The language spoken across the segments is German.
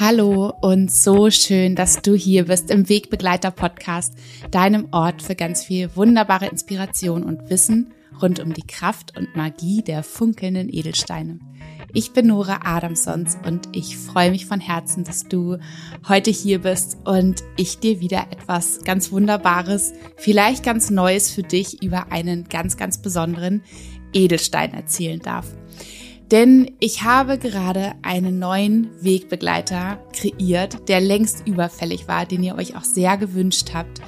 Hallo und so schön, dass du hier bist im Wegbegleiter Podcast, deinem Ort für ganz viel wunderbare Inspiration und Wissen rund um die Kraft und Magie der funkelnden Edelsteine. Ich bin Nora Adamsons und ich freue mich von Herzen, dass du heute hier bist und ich dir wieder etwas ganz Wunderbares, vielleicht ganz Neues für dich über einen ganz, ganz besonderen Edelstein erzählen darf. Denn ich habe gerade einen neuen Wegbegleiter kreiert, der längst überfällig war, den ihr euch auch sehr gewünscht habt.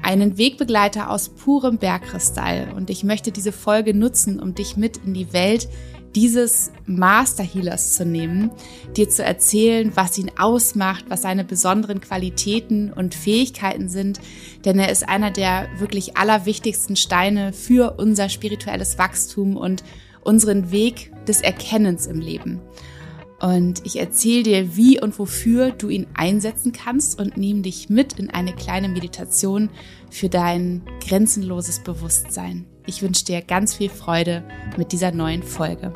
Einen Wegbegleiter aus purem Bergkristall. Und ich möchte diese Folge nutzen, um dich mit in die Welt dieses Master Healers zu nehmen, dir zu erzählen, was ihn ausmacht, was seine besonderen Qualitäten und Fähigkeiten sind, denn er ist einer der wirklich allerwichtigsten Steine für unser spirituelles Wachstum und unseren Weg des Erkennens im Leben. Und ich erzähle dir, wie und wofür du ihn einsetzen kannst und nehme dich mit in eine kleine Meditation für dein grenzenloses Bewusstsein. Ich wünsche dir ganz viel Freude mit dieser neuen Folge.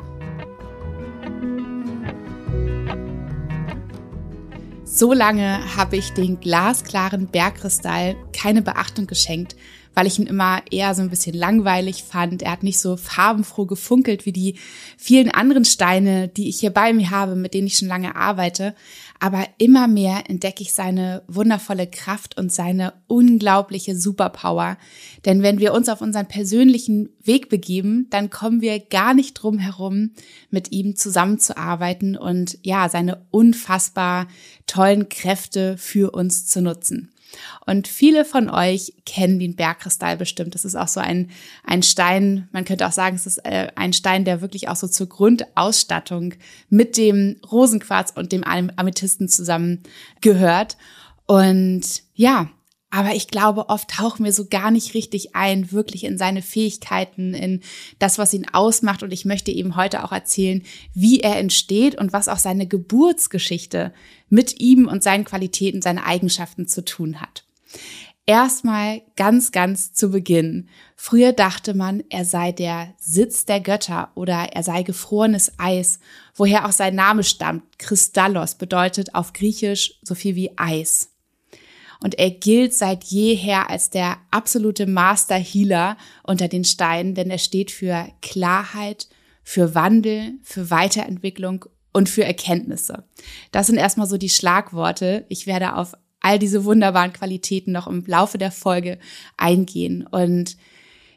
So lange habe ich den glasklaren Bergkristall keine Beachtung geschenkt, weil ich ihn immer eher so ein bisschen langweilig fand. Er hat nicht so farbenfroh gefunkelt wie die vielen anderen Steine, die ich hier bei mir habe, mit denen ich schon lange arbeite. Aber immer mehr entdecke ich seine wundervolle Kraft und seine unglaubliche Superpower. Denn wenn wir uns auf unseren persönlichen Weg begeben, dann kommen wir gar nicht drum herum, mit ihm zusammenzuarbeiten und ja, seine unfassbar tollen Kräfte für uns zu nutzen. Und viele von euch kennen den Bergkristall bestimmt. Das ist auch so ein, ein Stein, man könnte auch sagen, es ist äh, ein Stein, der wirklich auch so zur Grundausstattung mit dem Rosenquarz und dem Amethysten zusammen gehört. Und ja, aber ich glaube, oft tauchen wir so gar nicht richtig ein, wirklich in seine Fähigkeiten, in das, was ihn ausmacht. Und ich möchte eben heute auch erzählen, wie er entsteht und was auch seine Geburtsgeschichte mit ihm und seinen Qualitäten, seinen Eigenschaften zu tun hat. Erstmal ganz, ganz zu Beginn. Früher dachte man, er sei der Sitz der Götter oder er sei gefrorenes Eis, woher auch sein Name stammt. Kristallos bedeutet auf Griechisch so viel wie Eis und er gilt seit jeher als der absolute Master Healer unter den Steinen, denn er steht für Klarheit, für Wandel, für Weiterentwicklung und für Erkenntnisse. Das sind erstmal so die Schlagworte. Ich werde auf all diese wunderbaren Qualitäten noch im Laufe der Folge eingehen. Und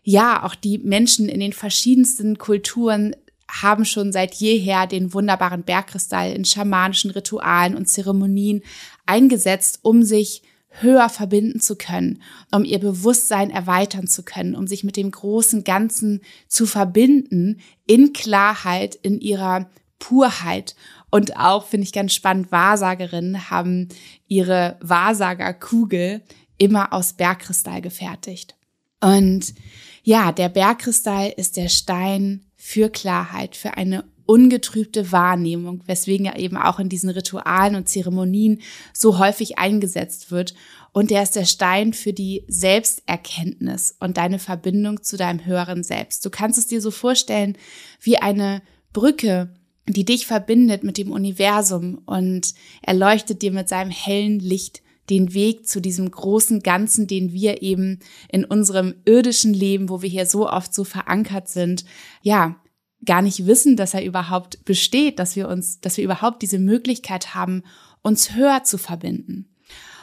ja, auch die Menschen in den verschiedensten Kulturen haben schon seit jeher den wunderbaren Bergkristall in schamanischen Ritualen und Zeremonien eingesetzt, um sich höher verbinden zu können, um ihr Bewusstsein erweitern zu können, um sich mit dem großen Ganzen zu verbinden in Klarheit, in ihrer Purheit. Und auch, finde ich ganz spannend, Wahrsagerinnen haben ihre Wahrsagerkugel immer aus Bergkristall gefertigt. Und ja, der Bergkristall ist der Stein für Klarheit, für eine ungetrübte Wahrnehmung, weswegen er eben auch in diesen Ritualen und Zeremonien so häufig eingesetzt wird. Und der ist der Stein für die Selbsterkenntnis und deine Verbindung zu deinem höheren Selbst. Du kannst es dir so vorstellen wie eine Brücke, die dich verbindet mit dem Universum und erleuchtet dir mit seinem hellen Licht den Weg zu diesem großen Ganzen, den wir eben in unserem irdischen Leben, wo wir hier so oft so verankert sind, ja, gar nicht wissen, dass er überhaupt besteht, dass wir uns, dass wir überhaupt diese Möglichkeit haben, uns höher zu verbinden.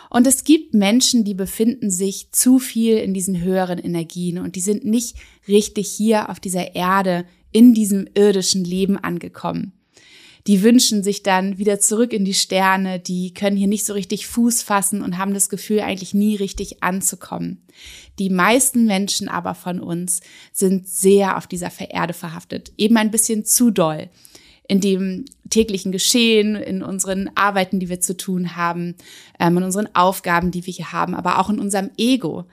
Und es gibt Menschen, die befinden sich zu viel in diesen höheren Energien und die sind nicht richtig hier auf dieser Erde in diesem irdischen Leben angekommen die wünschen sich dann wieder zurück in die Sterne, die können hier nicht so richtig Fuß fassen und haben das Gefühl, eigentlich nie richtig anzukommen. Die meisten Menschen aber von uns sind sehr auf dieser Vererde verhaftet, eben ein bisschen zu doll. In dem täglichen Geschehen, in unseren Arbeiten, die wir zu tun haben, ähm, in unseren Aufgaben, die wir hier haben, aber auch in unserem Ego,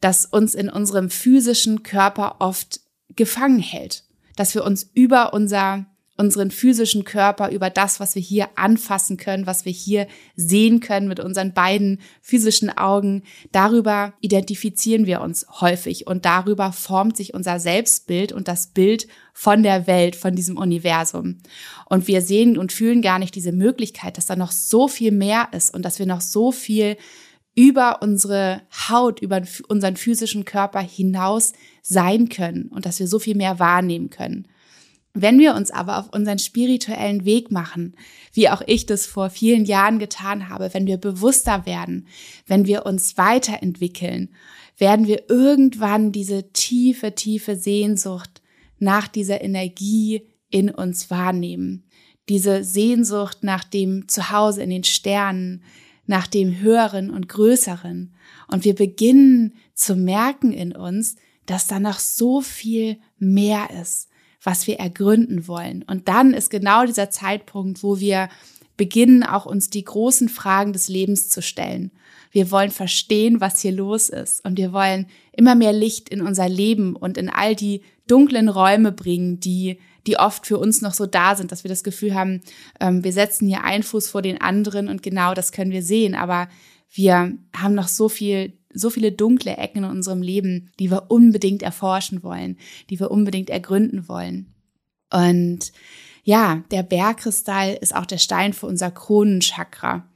das uns in unserem physischen Körper oft gefangen hält, dass wir uns über unser unseren physischen Körper, über das, was wir hier anfassen können, was wir hier sehen können mit unseren beiden physischen Augen. Darüber identifizieren wir uns häufig und darüber formt sich unser Selbstbild und das Bild von der Welt, von diesem Universum. Und wir sehen und fühlen gar nicht diese Möglichkeit, dass da noch so viel mehr ist und dass wir noch so viel über unsere Haut, über unseren physischen Körper hinaus sein können und dass wir so viel mehr wahrnehmen können. Wenn wir uns aber auf unseren spirituellen Weg machen, wie auch ich das vor vielen Jahren getan habe, wenn wir bewusster werden, wenn wir uns weiterentwickeln, werden wir irgendwann diese tiefe, tiefe Sehnsucht nach dieser Energie in uns wahrnehmen. Diese Sehnsucht nach dem Zuhause in den Sternen, nach dem Höheren und Größeren. Und wir beginnen zu merken in uns, dass da noch so viel mehr ist was wir ergründen wollen. Und dann ist genau dieser Zeitpunkt, wo wir beginnen, auch uns die großen Fragen des Lebens zu stellen. Wir wollen verstehen, was hier los ist. Und wir wollen immer mehr Licht in unser Leben und in all die dunklen Räume bringen, die, die oft für uns noch so da sind, dass wir das Gefühl haben, ähm, wir setzen hier einen Fuß vor den anderen und genau das können wir sehen. Aber wir haben noch so viel so viele dunkle Ecken in unserem Leben, die wir unbedingt erforschen wollen, die wir unbedingt ergründen wollen. Und ja, der Bergkristall ist auch der Stein für unser Kronenchakra.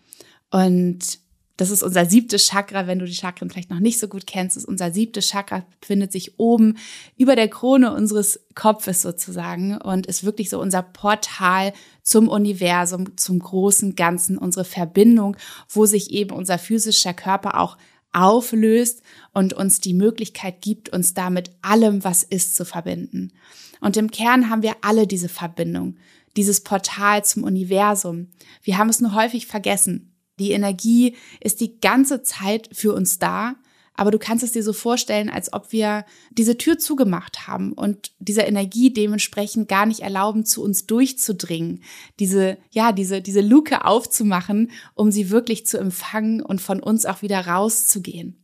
Und das ist unser siebtes Chakra. Wenn du die Chakren vielleicht noch nicht so gut kennst, ist unser siebtes Chakra befindet sich oben über der Krone unseres Kopfes sozusagen und ist wirklich so unser Portal zum Universum, zum großen Ganzen, unsere Verbindung, wo sich eben unser physischer Körper auch auflöst und uns die Möglichkeit gibt, uns da mit allem, was ist, zu verbinden. Und im Kern haben wir alle diese Verbindung, dieses Portal zum Universum. Wir haben es nur häufig vergessen. Die Energie ist die ganze Zeit für uns da aber du kannst es dir so vorstellen, als ob wir diese Tür zugemacht haben und dieser Energie dementsprechend gar nicht erlauben, zu uns durchzudringen, diese, ja, diese, diese Luke aufzumachen, um sie wirklich zu empfangen und von uns auch wieder rauszugehen.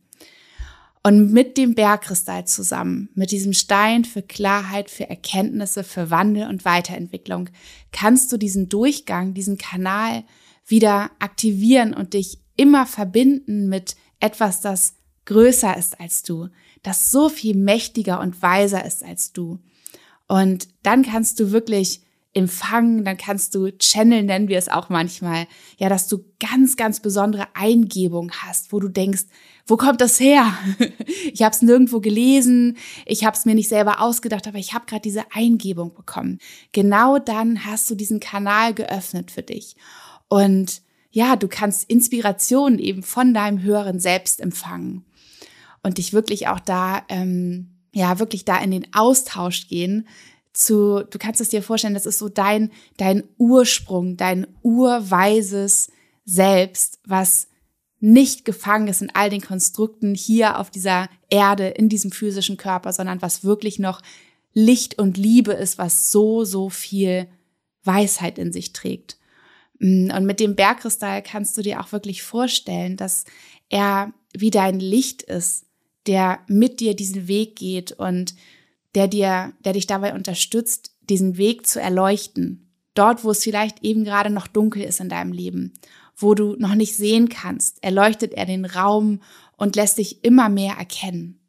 Und mit dem Bergkristall zusammen, mit diesem Stein für Klarheit, für Erkenntnisse, für Wandel und Weiterentwicklung, kannst du diesen Durchgang, diesen Kanal wieder aktivieren und dich immer verbinden mit etwas, das größer ist als du, das so viel mächtiger und weiser ist als du. Und dann kannst du wirklich empfangen, dann kannst du Channel nennen wir es auch manchmal, ja, dass du ganz, ganz besondere Eingebung hast, wo du denkst, wo kommt das her? ich habe es nirgendwo gelesen, ich habe es mir nicht selber ausgedacht, aber ich habe gerade diese Eingebung bekommen. Genau dann hast du diesen Kanal geöffnet für dich. Und ja, du kannst Inspiration eben von deinem höheren Selbst empfangen und dich wirklich auch da, ähm, ja, wirklich da in den Austausch gehen zu, du kannst es dir vorstellen, das ist so dein, dein Ursprung, dein urweises Selbst, was nicht gefangen ist in all den Konstrukten hier auf dieser Erde, in diesem physischen Körper, sondern was wirklich noch Licht und Liebe ist, was so, so viel Weisheit in sich trägt. Mm, und mit dem Bergkristall kannst du dir auch wirklich vorstellen, dass er wie dein Licht ist, der mit dir diesen Weg geht und der dir, der dich dabei unterstützt, diesen Weg zu erleuchten. Dort, wo es vielleicht eben gerade noch dunkel ist in deinem Leben, wo du noch nicht sehen kannst, erleuchtet er den Raum und lässt dich immer mehr erkennen.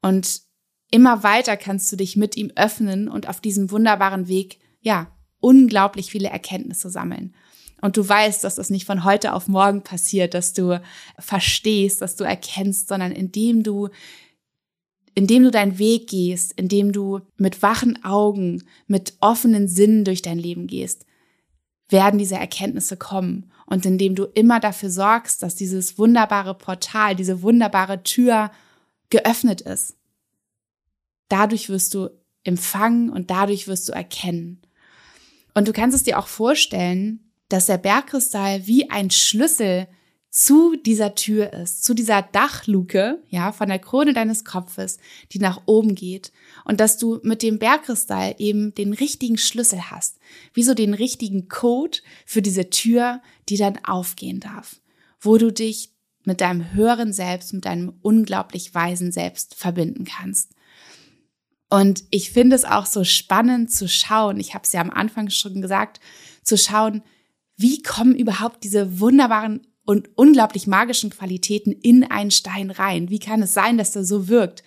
Und immer weiter kannst du dich mit ihm öffnen und auf diesem wunderbaren Weg, ja, unglaublich viele Erkenntnisse sammeln und du weißt, dass das nicht von heute auf morgen passiert, dass du verstehst, dass du erkennst, sondern indem du indem du deinen Weg gehst, indem du mit wachen Augen, mit offenen Sinnen durch dein Leben gehst, werden diese Erkenntnisse kommen. Und indem du immer dafür sorgst, dass dieses wunderbare Portal, diese wunderbare Tür geöffnet ist, dadurch wirst du empfangen und dadurch wirst du erkennen. Und du kannst es dir auch vorstellen, dass der Bergkristall wie ein Schlüssel zu dieser Tür ist, zu dieser Dachluke, ja, von der Krone deines Kopfes, die nach oben geht. Und dass du mit dem Bergkristall eben den richtigen Schlüssel hast, wie so den richtigen Code für diese Tür, die dann aufgehen darf, wo du dich mit deinem höheren Selbst, mit deinem unglaublich weisen Selbst verbinden kannst. Und ich finde es auch so spannend zu schauen, ich habe es ja am Anfang schon gesagt, zu schauen, wie kommen überhaupt diese wunderbaren und unglaublich magischen Qualitäten in einen Stein rein? Wie kann es sein, dass der so wirkt?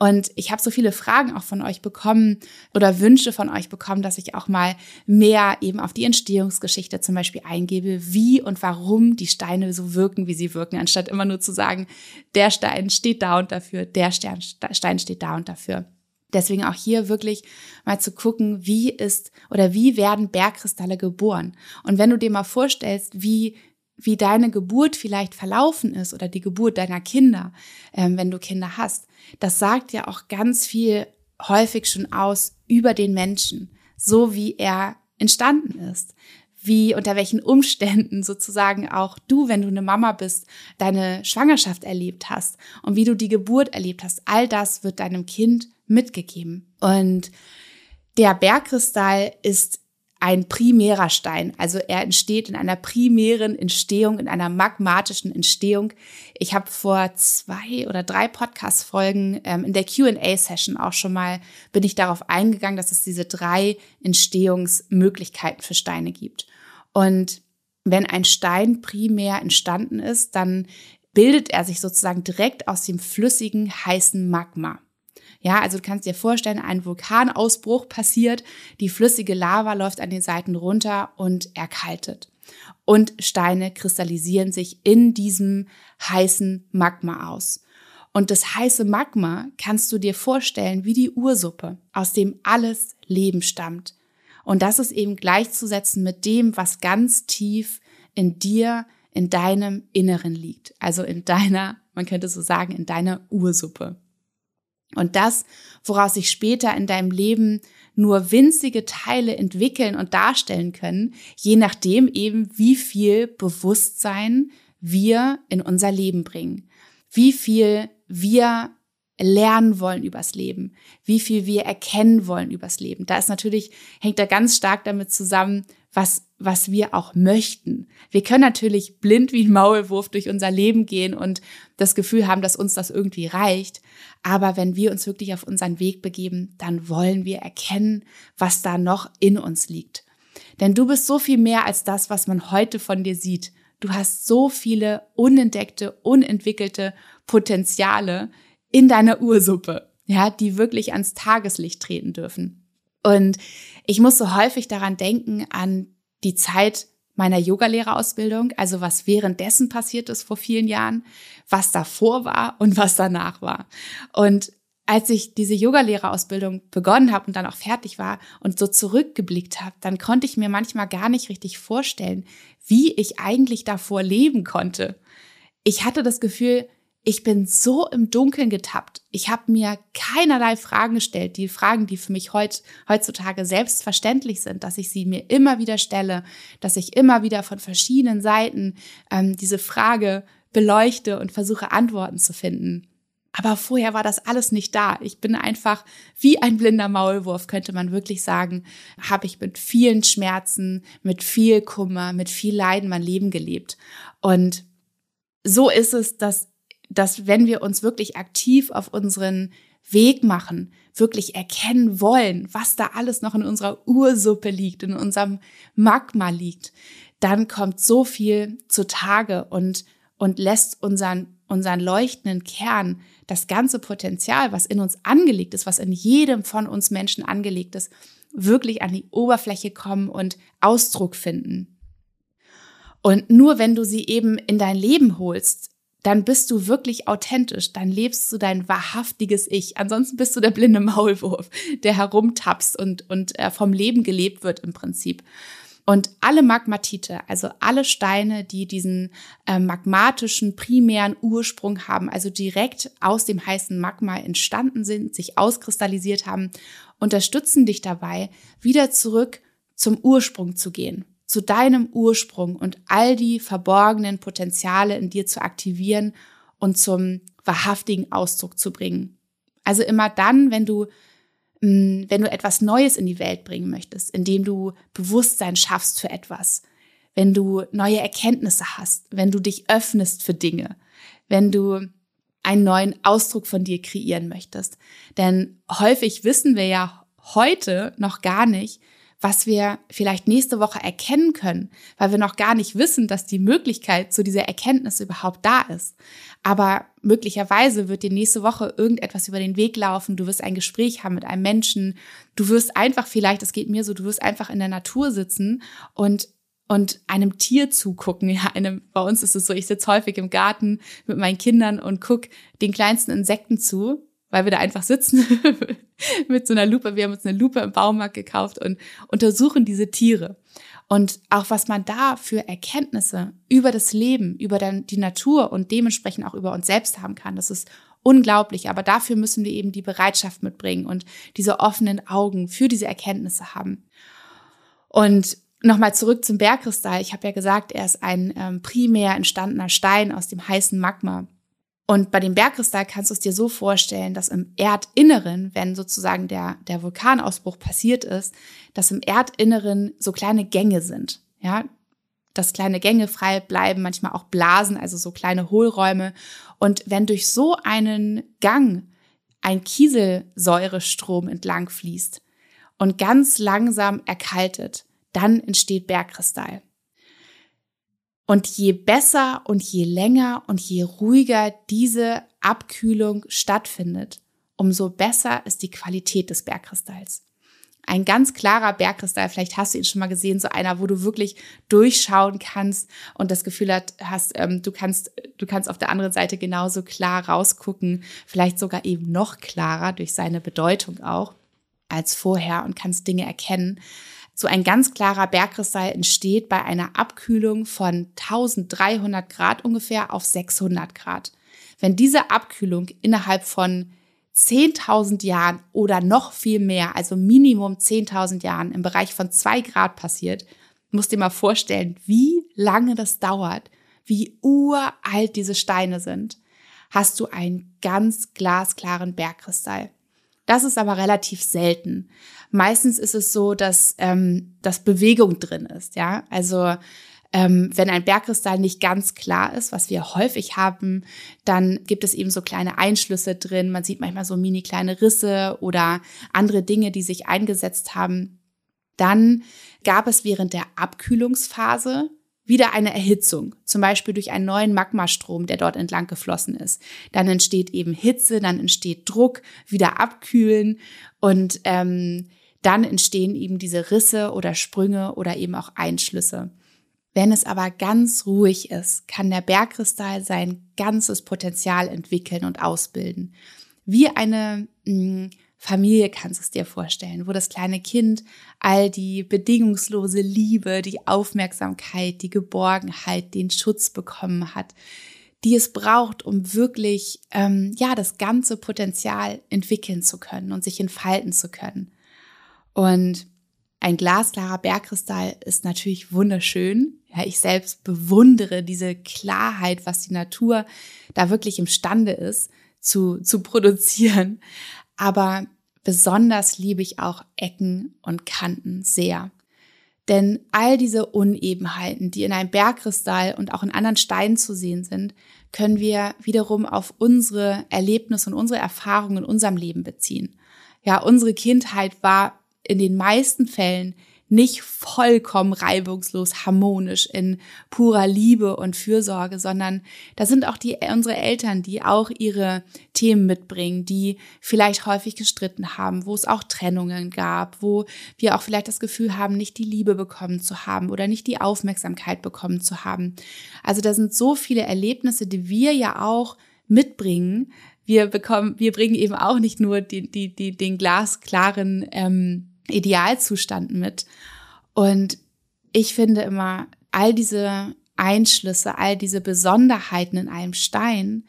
Und ich habe so viele Fragen auch von euch bekommen oder Wünsche von euch bekommen, dass ich auch mal mehr eben auf die Entstehungsgeschichte zum Beispiel eingebe, wie und warum die Steine so wirken, wie sie wirken, anstatt immer nur zu sagen, der Stein steht da und dafür, der Stein steht da und dafür. Deswegen auch hier wirklich mal zu gucken, wie ist oder wie werden Bergkristalle geboren. Und wenn du dir mal vorstellst, wie wie deine Geburt vielleicht verlaufen ist oder die Geburt deiner Kinder, ähm, wenn du Kinder hast, das sagt ja auch ganz viel häufig schon aus über den Menschen, so wie er entstanden ist, wie unter welchen Umständen sozusagen auch du, wenn du eine Mama bist, deine Schwangerschaft erlebt hast und wie du die Geburt erlebt hast. All das wird deinem Kind mitgegeben. Und der Bergkristall ist ein primärer Stein. Also er entsteht in einer primären Entstehung, in einer magmatischen Entstehung. Ich habe vor zwei oder drei Podcast-Folgen ähm, in der QA-Session auch schon mal, bin ich darauf eingegangen, dass es diese drei Entstehungsmöglichkeiten für Steine gibt. Und wenn ein Stein primär entstanden ist, dann bildet er sich sozusagen direkt aus dem flüssigen, heißen Magma. Ja, also du kannst dir vorstellen, ein Vulkanausbruch passiert, die flüssige Lava läuft an den Seiten runter und erkaltet. Und Steine kristallisieren sich in diesem heißen Magma aus. Und das heiße Magma kannst du dir vorstellen wie die Ursuppe, aus dem alles Leben stammt. Und das ist eben gleichzusetzen mit dem, was ganz tief in dir, in deinem Inneren liegt. Also in deiner, man könnte so sagen, in deiner Ursuppe. Und das, woraus sich später in deinem Leben nur winzige Teile entwickeln und darstellen können, je nachdem eben, wie viel Bewusstsein wir in unser Leben bringen, wie viel wir lernen wollen übers Leben, wie viel wir erkennen wollen übers Leben. Da ist natürlich, hängt da ganz stark damit zusammen, was, was wir auch möchten. Wir können natürlich blind wie ein Maulwurf durch unser Leben gehen und das Gefühl haben, dass uns das irgendwie reicht. Aber wenn wir uns wirklich auf unseren Weg begeben, dann wollen wir erkennen, was da noch in uns liegt. Denn du bist so viel mehr als das, was man heute von dir sieht. Du hast so viele unentdeckte, unentwickelte Potenziale in deiner Ursuppe, ja, die wirklich ans Tageslicht treten dürfen. Und ich muss so häufig daran denken, an die Zeit meiner Yogalehrerausbildung, also was währenddessen passiert ist vor vielen Jahren, was davor war und was danach war. Und als ich diese Yogalehrerausbildung begonnen habe und dann auch fertig war und so zurückgeblickt habe, dann konnte ich mir manchmal gar nicht richtig vorstellen, wie ich eigentlich davor leben konnte. Ich hatte das Gefühl, ich bin so im Dunkeln getappt. Ich habe mir keinerlei Fragen gestellt, die Fragen, die für mich heut, heutzutage selbstverständlich sind, dass ich sie mir immer wieder stelle, dass ich immer wieder von verschiedenen Seiten ähm, diese Frage beleuchte und versuche Antworten zu finden. Aber vorher war das alles nicht da. Ich bin einfach wie ein blinder Maulwurf, könnte man wirklich sagen, habe ich mit vielen Schmerzen, mit viel Kummer, mit viel Leiden mein Leben gelebt. Und so ist es, dass dass wenn wir uns wirklich aktiv auf unseren Weg machen, wirklich erkennen wollen, was da alles noch in unserer Ursuppe liegt, in unserem Magma liegt, dann kommt so viel zutage und, und lässt unseren, unseren leuchtenden Kern, das ganze Potenzial, was in uns angelegt ist, was in jedem von uns Menschen angelegt ist, wirklich an die Oberfläche kommen und Ausdruck finden. Und nur wenn du sie eben in dein Leben holst, dann bist du wirklich authentisch, dann lebst du dein wahrhaftiges Ich. Ansonsten bist du der blinde Maulwurf, der herumtapst und, und äh, vom Leben gelebt wird im Prinzip. Und alle Magmatite, also alle Steine, die diesen äh, magmatischen primären Ursprung haben, also direkt aus dem heißen Magma entstanden sind, sich auskristallisiert haben, unterstützen dich dabei, wieder zurück zum Ursprung zu gehen zu deinem Ursprung und all die verborgenen Potenziale in dir zu aktivieren und zum wahrhaftigen Ausdruck zu bringen. Also immer dann, wenn du mm, wenn du etwas Neues in die Welt bringen möchtest, indem du Bewusstsein schaffst für etwas, wenn du neue Erkenntnisse hast, wenn du dich öffnest für Dinge, wenn du einen neuen Ausdruck von dir kreieren möchtest. Denn häufig wissen wir ja heute noch gar nicht, was wir vielleicht nächste Woche erkennen können, weil wir noch gar nicht wissen, dass die Möglichkeit zu dieser Erkenntnis überhaupt da ist. Aber möglicherweise wird dir nächste Woche irgendetwas über den Weg laufen, du wirst ein Gespräch haben mit einem Menschen, du wirst einfach vielleicht, es geht mir so, du wirst einfach in der Natur sitzen und und einem Tier zugucken. Ja, einem, bei uns ist es so, ich sitze häufig im Garten mit meinen Kindern und guck den kleinsten Insekten zu, weil wir da einfach sitzen mit so einer Lupe. Wir haben uns eine Lupe im Baumarkt gekauft und untersuchen diese Tiere. Und auch was man da für Erkenntnisse über das Leben, über die Natur und dementsprechend auch über uns selbst haben kann, das ist unglaublich. Aber dafür müssen wir eben die Bereitschaft mitbringen und diese offenen Augen für diese Erkenntnisse haben. Und Nochmal zurück zum Bergkristall. Ich habe ja gesagt, er ist ein ähm, primär entstandener Stein aus dem heißen Magma. Und bei dem Bergkristall kannst du es dir so vorstellen, dass im Erdinneren, wenn sozusagen der, der Vulkanausbruch passiert ist, dass im Erdinneren so kleine Gänge sind. Ja, dass kleine Gänge frei bleiben, manchmal auch Blasen, also so kleine Hohlräume. Und wenn durch so einen Gang ein Kieselsäurestrom entlang fließt und ganz langsam erkaltet, dann entsteht Bergkristall. Und je besser und je länger und je ruhiger diese Abkühlung stattfindet, umso besser ist die Qualität des Bergkristalls. Ein ganz klarer Bergkristall, vielleicht hast du ihn schon mal gesehen, so einer, wo du wirklich durchschauen kannst und das Gefühl hast, ähm, du kannst, du kannst auf der anderen Seite genauso klar rausgucken, vielleicht sogar eben noch klarer durch seine Bedeutung auch als vorher und kannst Dinge erkennen. So ein ganz klarer Bergkristall entsteht bei einer Abkühlung von 1300 Grad ungefähr auf 600 Grad. Wenn diese Abkühlung innerhalb von 10.000 Jahren oder noch viel mehr, also Minimum 10.000 Jahren im Bereich von zwei Grad passiert, musst dir mal vorstellen, wie lange das dauert, wie uralt diese Steine sind, hast du einen ganz glasklaren Bergkristall. Das ist aber relativ selten. Meistens ist es so, dass, ähm, dass Bewegung drin ist. Ja, also ähm, wenn ein Bergkristall nicht ganz klar ist, was wir häufig haben, dann gibt es eben so kleine Einschlüsse drin. Man sieht manchmal so mini kleine Risse oder andere Dinge, die sich eingesetzt haben. Dann gab es während der Abkühlungsphase wieder eine Erhitzung, zum Beispiel durch einen neuen Magmastrom, der dort entlang geflossen ist. Dann entsteht eben Hitze, dann entsteht Druck, wieder abkühlen und ähm, dann entstehen eben diese Risse oder Sprünge oder eben auch Einschlüsse. Wenn es aber ganz ruhig ist, kann der Bergkristall sein ganzes Potenzial entwickeln und ausbilden. Wie eine mh, hm, Familie kannst du es dir vorstellen, wo das kleine Kind all die bedingungslose Liebe, die Aufmerksamkeit, die Geborgenheit, den Schutz bekommen hat, die es braucht, um wirklich ähm, ja das ganze Potenzial entwickeln zu können und sich entfalten zu können. Und ein glasklarer Bergkristall ist natürlich wunderschön. Ja, ich selbst bewundere diese Klarheit, was die Natur da wirklich imstande ist zu, zu produzieren. Aber besonders liebe ich auch Ecken und Kanten sehr. Denn all diese Unebenheiten, die in einem Bergkristall und auch in anderen Steinen zu sehen sind, können wir wiederum auf unsere Erlebnisse und unsere Erfahrungen in unserem Leben beziehen. Ja, unsere Kindheit war in den meisten Fällen nicht vollkommen reibungslos, harmonisch in purer Liebe und Fürsorge, sondern da sind auch die, unsere Eltern, die auch ihre Themen mitbringen, die vielleicht häufig gestritten haben, wo es auch Trennungen gab, wo wir auch vielleicht das Gefühl haben, nicht die Liebe bekommen zu haben oder nicht die Aufmerksamkeit bekommen zu haben. Also da sind so viele Erlebnisse, die wir ja auch mitbringen. Wir bekommen, wir bringen eben auch nicht nur die, die, die, den glasklaren ähm, Idealzustand mit. Und ich finde immer, all diese Einschlüsse, all diese Besonderheiten in einem Stein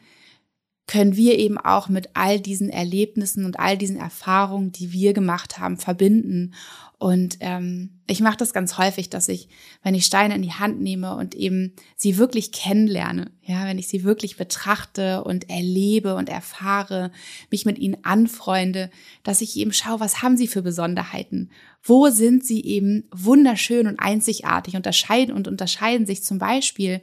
können wir eben auch mit all diesen Erlebnissen und all diesen Erfahrungen, die wir gemacht haben, verbinden und ähm, ich mache das ganz häufig, dass ich, wenn ich Steine in die Hand nehme und eben sie wirklich kennenlerne, ja, wenn ich sie wirklich betrachte und erlebe und erfahre, mich mit ihnen anfreunde, dass ich eben schaue, was haben sie für Besonderheiten? Wo sind sie eben wunderschön und einzigartig, unterscheiden und unterscheiden sich zum Beispiel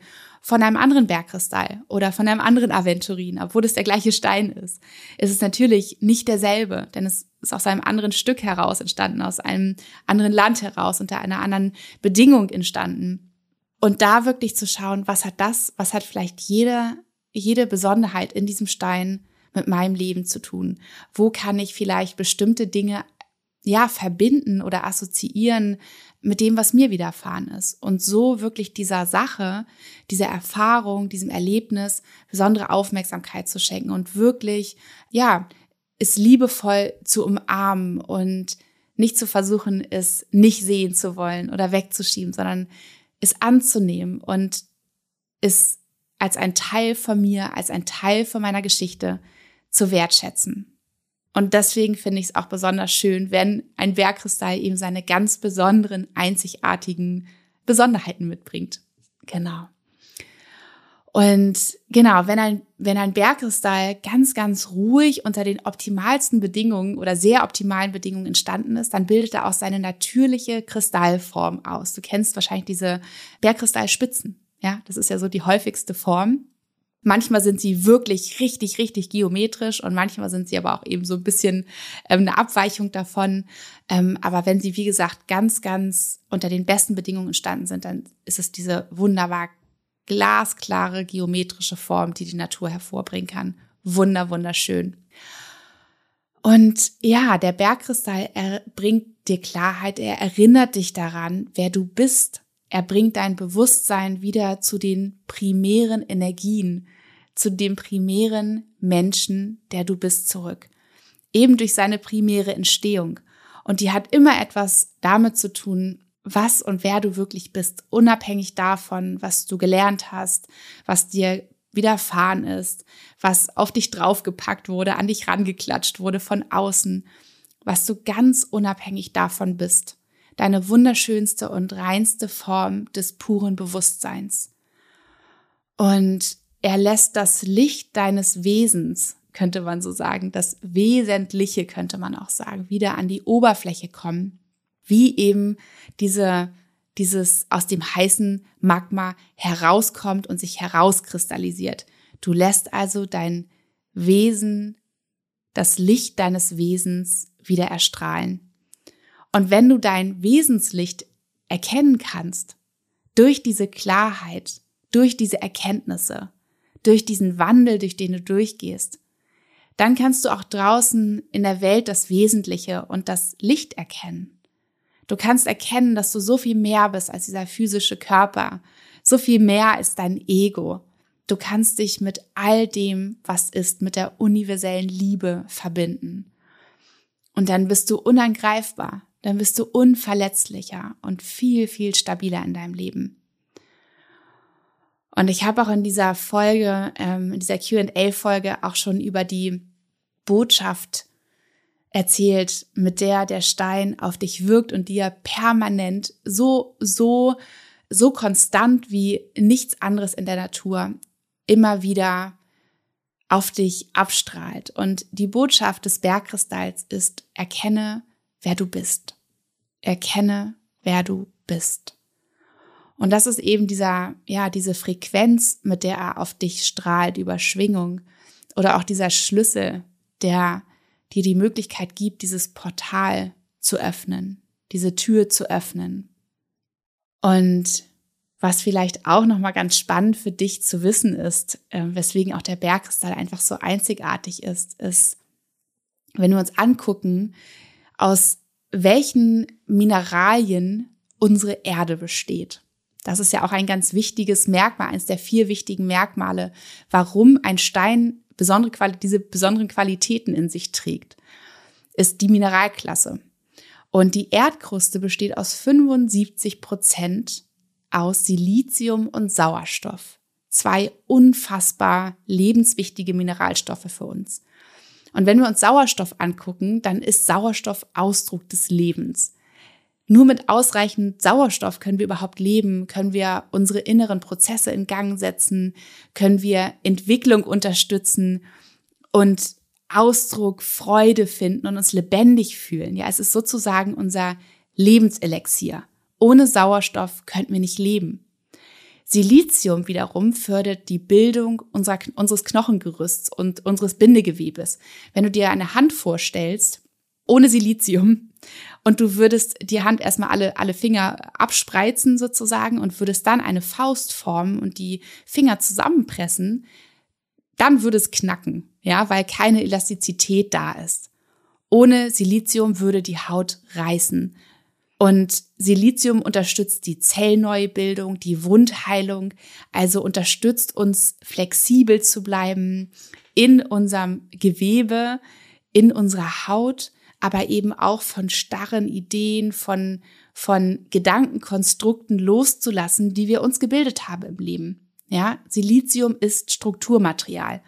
von einem anderen Bergkristall oder von einem anderen Aventurin, obwohl es der gleiche Stein ist, ist es natürlich nicht derselbe, denn es ist aus einem anderen Stück heraus entstanden, aus einem anderen Land heraus, unter einer anderen Bedingung entstanden. Und da wirklich zu schauen, was hat das, was hat vielleicht jede, jede Besonderheit in diesem Stein mit meinem Leben zu tun? Wo kann ich vielleicht bestimmte Dinge ja, verbinden oder assoziieren mit dem, was mir widerfahren ist. Und so wirklich dieser Sache, dieser Erfahrung, diesem Erlebnis besondere Aufmerksamkeit zu schenken und wirklich, ja, es liebevoll zu umarmen und nicht zu versuchen, es nicht sehen zu wollen oder wegzuschieben, sondern es anzunehmen und es als ein Teil von mir, als ein Teil von meiner Geschichte zu wertschätzen. Und deswegen finde ich es auch besonders schön, wenn ein Bergkristall eben seine ganz besonderen, einzigartigen Besonderheiten mitbringt. Genau. Und genau, wenn ein, wenn ein Bergkristall ganz, ganz ruhig unter den optimalsten Bedingungen oder sehr optimalen Bedingungen entstanden ist, dann bildet er auch seine natürliche Kristallform aus. Du kennst wahrscheinlich diese Bergkristallspitzen. Ja, das ist ja so die häufigste Form. Manchmal sind sie wirklich richtig, richtig geometrisch und manchmal sind sie aber auch eben so ein bisschen ähm, eine Abweichung davon. Ähm, aber wenn sie, wie gesagt, ganz, ganz unter den besten Bedingungen entstanden sind, dann ist es diese wunderbar glasklare geometrische Form, die die Natur hervorbringen kann. Wunder, wunderschön. Und ja, der Bergkristall, er bringt dir Klarheit, er erinnert dich daran, wer du bist. Er bringt dein Bewusstsein wieder zu den primären Energien, zu dem primären Menschen, der du bist, zurück. Eben durch seine primäre Entstehung. Und die hat immer etwas damit zu tun, was und wer du wirklich bist, unabhängig davon, was du gelernt hast, was dir widerfahren ist, was auf dich draufgepackt wurde, an dich rangeklatscht wurde von außen, was du ganz unabhängig davon bist. Deine wunderschönste und reinste Form des puren Bewusstseins. Und er lässt das Licht deines Wesens, könnte man so sagen, das Wesentliche könnte man auch sagen, wieder an die Oberfläche kommen, wie eben diese, dieses aus dem heißen Magma herauskommt und sich herauskristallisiert. Du lässt also dein Wesen, das Licht deines Wesens wieder erstrahlen. Und wenn du dein Wesenslicht erkennen kannst, durch diese Klarheit, durch diese Erkenntnisse, durch diesen Wandel, durch den du durchgehst, dann kannst du auch draußen in der Welt das Wesentliche und das Licht erkennen. Du kannst erkennen, dass du so viel mehr bist als dieser physische Körper, so viel mehr als dein Ego. Du kannst dich mit all dem, was ist, mit der universellen Liebe verbinden. Und dann bist du unangreifbar, dann bist du unverletzlicher und viel, viel stabiler in deinem Leben. Und ich habe auch in dieser Folge, ähm, in dieser QA-Folge auch schon über die Botschaft erzählt, mit der der Stein auf dich wirkt und dir permanent so, so, so konstant wie nichts anderes in der Natur immer wieder auf dich abstrahlt. Und die Botschaft des Bergkristalls ist, erkenne, wer du bist. Erkenne, wer du bist. Und das ist eben dieser, ja, diese Frequenz, mit der er auf dich strahlt, über Schwingung. Oder auch dieser Schlüssel, der dir die Möglichkeit gibt, dieses Portal zu öffnen, diese Tür zu öffnen. Und was vielleicht auch nochmal ganz spannend für dich zu wissen ist, äh, weswegen auch der Bergkristall einfach so einzigartig ist, ist, wenn wir uns angucken, aus welchen Mineralien unsere Erde besteht. Das ist ja auch ein ganz wichtiges Merkmal, eines der vier wichtigen Merkmale, warum ein Stein besondere Quali diese besonderen Qualitäten in sich trägt, ist die Mineralklasse. Und die Erdkruste besteht aus 75 Prozent aus Silizium und Sauerstoff. Zwei unfassbar lebenswichtige Mineralstoffe für uns. Und wenn wir uns Sauerstoff angucken, dann ist Sauerstoff Ausdruck des Lebens. Nur mit ausreichend Sauerstoff können wir überhaupt leben, können wir unsere inneren Prozesse in Gang setzen, können wir Entwicklung unterstützen und Ausdruck, Freude finden und uns lebendig fühlen. Ja, es ist sozusagen unser Lebenselixier. Ohne Sauerstoff könnten wir nicht leben. Silizium wiederum fördert die Bildung unserer, unseres Knochengerüsts und unseres Bindegewebes. Wenn du dir eine Hand vorstellst, ohne Silizium, und du würdest die Hand erstmal alle, alle Finger abspreizen sozusagen und würdest dann eine Faust formen und die Finger zusammenpressen, dann würde es knacken, ja, weil keine Elastizität da ist. Ohne Silizium würde die Haut reißen. Und Silizium unterstützt die Zellneubildung, die Wundheilung, also unterstützt uns flexibel zu bleiben in unserem Gewebe, in unserer Haut, aber eben auch von starren Ideen, von, von Gedankenkonstrukten loszulassen, die wir uns gebildet haben im Leben. Ja, Silizium ist Strukturmaterial.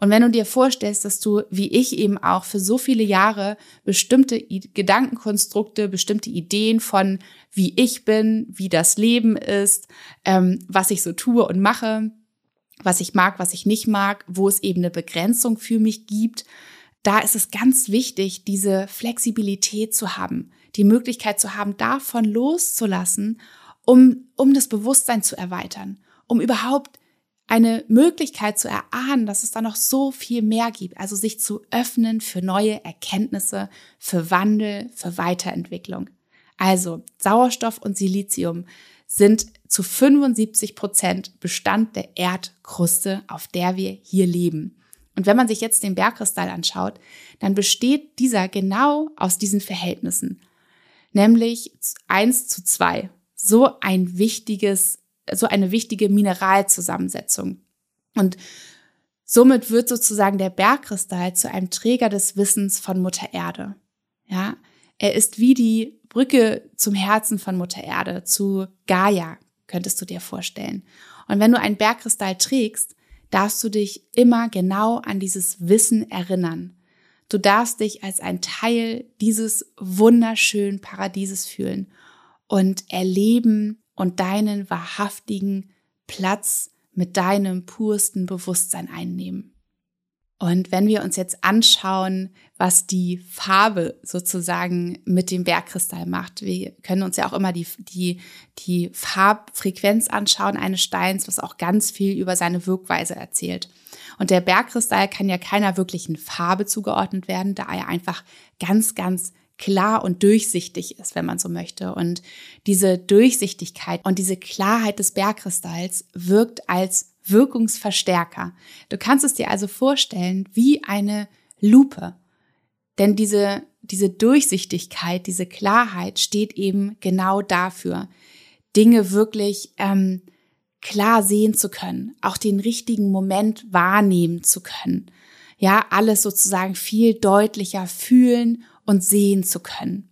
Und wenn du dir vorstellst, dass du, wie ich eben auch, für so viele Jahre bestimmte Gedankenkonstrukte, bestimmte Ideen von wie ich bin, wie das Leben ist, ähm, was ich so tue und mache, was ich mag, was ich nicht mag, wo es eben eine Begrenzung für mich gibt, da ist es ganz wichtig, diese Flexibilität zu haben, die Möglichkeit zu haben, davon loszulassen, um, um das Bewusstsein zu erweitern, um überhaupt eine Möglichkeit zu erahnen, dass es da noch so viel mehr gibt, also sich zu öffnen für neue Erkenntnisse, für Wandel, für Weiterentwicklung. Also Sauerstoff und Silizium sind zu 75 Prozent Bestand der Erdkruste, auf der wir hier leben. Und wenn man sich jetzt den Bergkristall anschaut, dann besteht dieser genau aus diesen Verhältnissen, nämlich eins zu zwei. So ein wichtiges so eine wichtige Mineralzusammensetzung. Und somit wird sozusagen der Bergkristall zu einem Träger des Wissens von Mutter Erde. Ja, er ist wie die Brücke zum Herzen von Mutter Erde, zu Gaia, könntest du dir vorstellen. Und wenn du einen Bergkristall trägst, darfst du dich immer genau an dieses Wissen erinnern. Du darfst dich als ein Teil dieses wunderschönen Paradieses fühlen und erleben, und deinen wahrhaftigen Platz mit deinem pursten Bewusstsein einnehmen. Und wenn wir uns jetzt anschauen, was die Farbe sozusagen mit dem Bergkristall macht, wir können uns ja auch immer die, die, die Farbfrequenz anschauen eines Steins, was auch ganz viel über seine Wirkweise erzählt. Und der Bergkristall kann ja keiner wirklichen Farbe zugeordnet werden, da er einfach ganz, ganz klar und durchsichtig ist, wenn man so möchte. Und diese Durchsichtigkeit und diese Klarheit des Bergkristalls wirkt als Wirkungsverstärker. Du kannst es dir also vorstellen wie eine Lupe. Denn diese, diese Durchsichtigkeit, diese Klarheit steht eben genau dafür, Dinge wirklich ähm, klar sehen zu können, auch den richtigen Moment wahrnehmen zu können. Ja, alles sozusagen viel deutlicher fühlen und sehen zu können.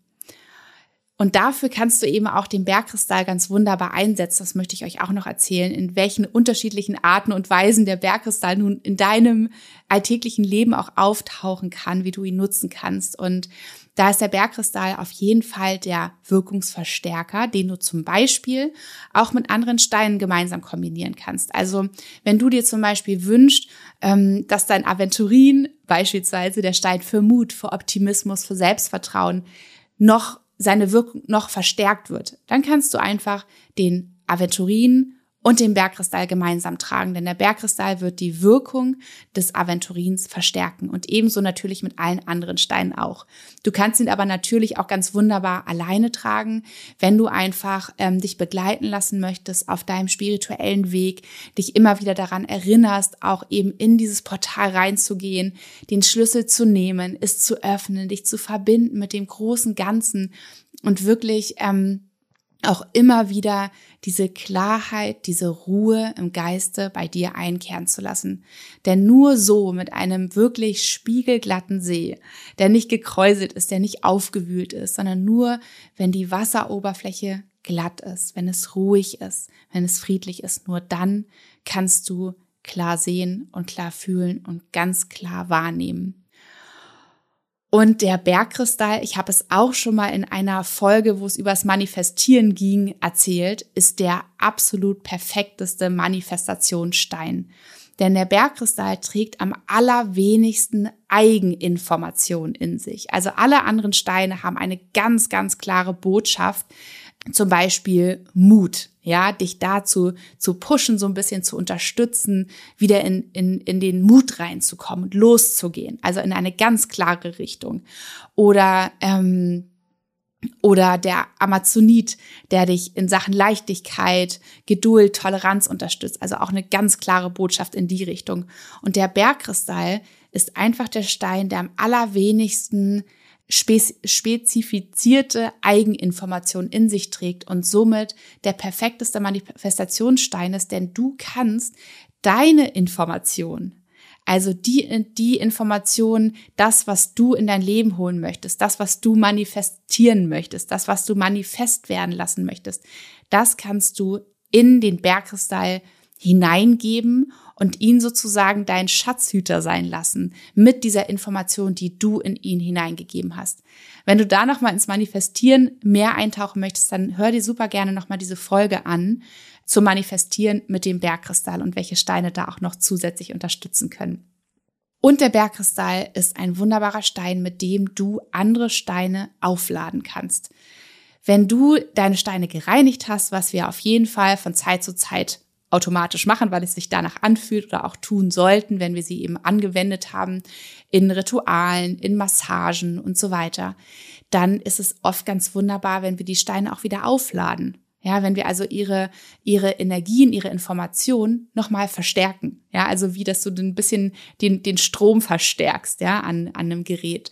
Und dafür kannst du eben auch den Bergkristall ganz wunderbar einsetzen. Das möchte ich euch auch noch erzählen, in welchen unterschiedlichen Arten und Weisen der Bergkristall nun in deinem alltäglichen Leben auch auftauchen kann, wie du ihn nutzen kannst. Und da ist der Bergkristall auf jeden Fall der Wirkungsverstärker, den du zum Beispiel auch mit anderen Steinen gemeinsam kombinieren kannst. Also wenn du dir zum Beispiel wünschst, ähm, dass dein Aventurin, beispielsweise der Stein für Mut, für Optimismus, für Selbstvertrauen, noch seine Wirkung noch verstärkt wird, dann kannst du einfach den Aventurin und den Bergkristall gemeinsam tragen, denn der Bergkristall wird die Wirkung des Aventurins verstärken und ebenso natürlich mit allen anderen Steinen auch. Du kannst ihn aber natürlich auch ganz wunderbar alleine tragen, wenn du einfach ähm, dich begleiten lassen möchtest auf deinem spirituellen Weg, dich immer wieder daran erinnerst, auch eben in dieses Portal reinzugehen, den Schlüssel zu nehmen, es zu öffnen, dich zu verbinden mit dem großen Ganzen und wirklich ähm, auch immer wieder diese Klarheit, diese Ruhe im Geiste bei dir einkehren zu lassen. Denn nur so mit einem wirklich spiegelglatten See, der nicht gekräuselt ist, der nicht aufgewühlt ist, sondern nur, wenn die Wasseroberfläche glatt ist, wenn es ruhig ist, wenn es friedlich ist, nur dann kannst du klar sehen und klar fühlen und ganz klar wahrnehmen. Und der Bergkristall, ich habe es auch schon mal in einer Folge, wo es übers Manifestieren ging, erzählt, ist der absolut perfekteste Manifestationsstein. Denn der Bergkristall trägt am allerwenigsten Eigeninformation in sich. Also alle anderen Steine haben eine ganz, ganz klare Botschaft, zum Beispiel Mut, ja, dich dazu zu pushen, so ein bisschen zu unterstützen, wieder in, in, in den Mut reinzukommen und loszugehen, also in eine ganz klare Richtung. Oder ähm, oder der Amazonit, der dich in Sachen Leichtigkeit, Geduld, Toleranz unterstützt. Also auch eine ganz klare Botschaft in die Richtung. Und der Bergkristall ist einfach der Stein, der am allerwenigsten spezifizierte Eigeninformation in sich trägt und somit der perfekteste Manifestationsstein ist, denn du kannst deine Information, also die, die Information, das, was du in dein Leben holen möchtest, das, was du manifestieren möchtest, das, was du manifest werden lassen möchtest, das kannst du in den Bergkristall hineingeben und ihn sozusagen dein Schatzhüter sein lassen mit dieser Information, die du in ihn hineingegeben hast. Wenn du da nochmal ins Manifestieren mehr eintauchen möchtest, dann hör dir super gerne nochmal diese Folge an zum Manifestieren mit dem Bergkristall und welche Steine da auch noch zusätzlich unterstützen können. Und der Bergkristall ist ein wunderbarer Stein, mit dem du andere Steine aufladen kannst. Wenn du deine Steine gereinigt hast, was wir auf jeden Fall von Zeit zu Zeit automatisch machen, weil es sich danach anfühlt oder auch tun sollten, wenn wir sie eben angewendet haben in Ritualen, in Massagen und so weiter, dann ist es oft ganz wunderbar, wenn wir die Steine auch wieder aufladen. Ja, wenn wir also ihre, ihre Energien, ihre Informationen nochmal verstärken. Ja, also wie, dass du ein bisschen den, den Strom verstärkst, ja, an, an einem Gerät.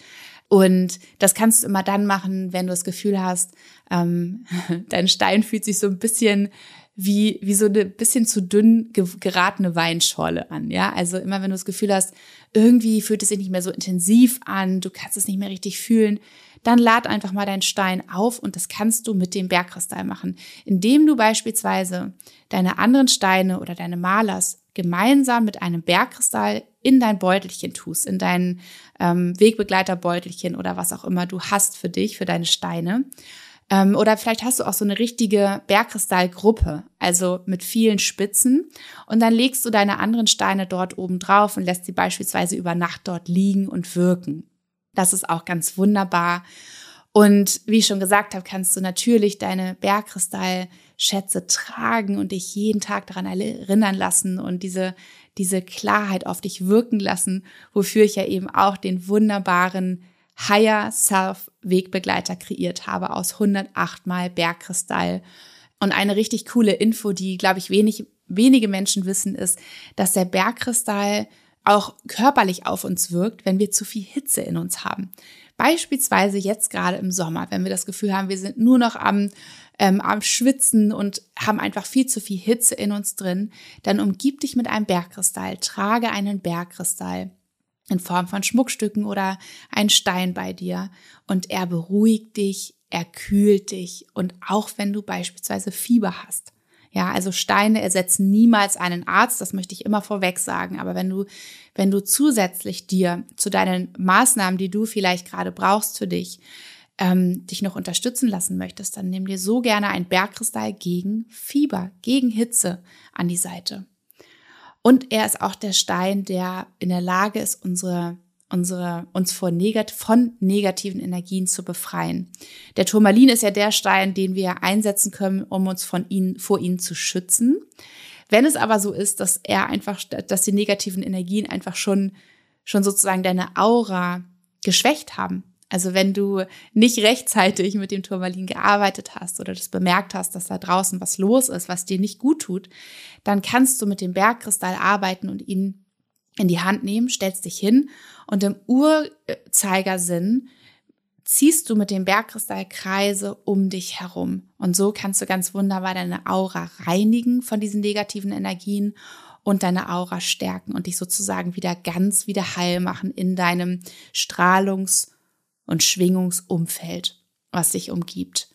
Und das kannst du immer dann machen, wenn du das Gefühl hast, ähm, dein Stein fühlt sich so ein bisschen wie, wie so eine bisschen zu dünn geratene Weinschorle an. Ja, also immer wenn du das Gefühl hast, irgendwie fühlt es sich nicht mehr so intensiv an, du kannst es nicht mehr richtig fühlen, dann lad einfach mal deinen Stein auf und das kannst du mit dem Bergkristall machen, indem du beispielsweise deine anderen Steine oder deine Malers gemeinsam mit einem Bergkristall in dein Beutelchen tust, in dein ähm, Wegbegleiterbeutelchen oder was auch immer du hast für dich, für deine Steine. Ähm, oder vielleicht hast du auch so eine richtige Bergkristallgruppe, also mit vielen Spitzen. Und dann legst du deine anderen Steine dort oben drauf und lässt sie beispielsweise über Nacht dort liegen und wirken. Das ist auch ganz wunderbar. Und wie ich schon gesagt habe, kannst du natürlich deine Bergkristallschätze tragen und dich jeden Tag daran erinnern lassen und diese, diese Klarheit auf dich wirken lassen, wofür ich ja eben auch den wunderbaren Higher Self Wegbegleiter kreiert habe aus 108 mal Bergkristall. Und eine richtig coole Info, die, glaube ich, wenig, wenige Menschen wissen, ist, dass der Bergkristall auch körperlich auf uns wirkt, wenn wir zu viel Hitze in uns haben. Beispielsweise jetzt gerade im Sommer, wenn wir das Gefühl haben, wir sind nur noch am, ähm, am Schwitzen und haben einfach viel zu viel Hitze in uns drin, dann umgib dich mit einem Bergkristall, trage einen Bergkristall in Form von Schmuckstücken oder ein Stein bei dir und er beruhigt dich, er kühlt dich und auch wenn du beispielsweise Fieber hast. Ja, also Steine ersetzen niemals einen Arzt, das möchte ich immer vorweg sagen. Aber wenn du, wenn du zusätzlich dir zu deinen Maßnahmen, die du vielleicht gerade brauchst für dich, ähm, dich noch unterstützen lassen möchtest, dann nimm dir so gerne ein Bergkristall gegen Fieber, gegen Hitze an die Seite. Und er ist auch der Stein, der in der Lage ist, unsere, unsere, uns vor negat von negativen Energien zu befreien. Der Turmalin ist ja der Stein, den wir einsetzen können, um uns von ihnen, vor ihnen zu schützen. Wenn es aber so ist, dass er einfach, dass die negativen Energien einfach schon, schon sozusagen deine Aura geschwächt haben, also wenn du nicht rechtzeitig mit dem Turmalin gearbeitet hast oder das bemerkt hast, dass da draußen was los ist, was dir nicht gut tut, dann kannst du mit dem Bergkristall arbeiten und ihn in die Hand nehmen, stellst dich hin und im Uhrzeigersinn ziehst du mit dem Bergkristall Kreise um dich herum. Und so kannst du ganz wunderbar deine Aura reinigen von diesen negativen Energien und deine Aura stärken und dich sozusagen wieder ganz wieder heil machen in deinem Strahlungs- und Schwingungsumfeld, was dich umgibt.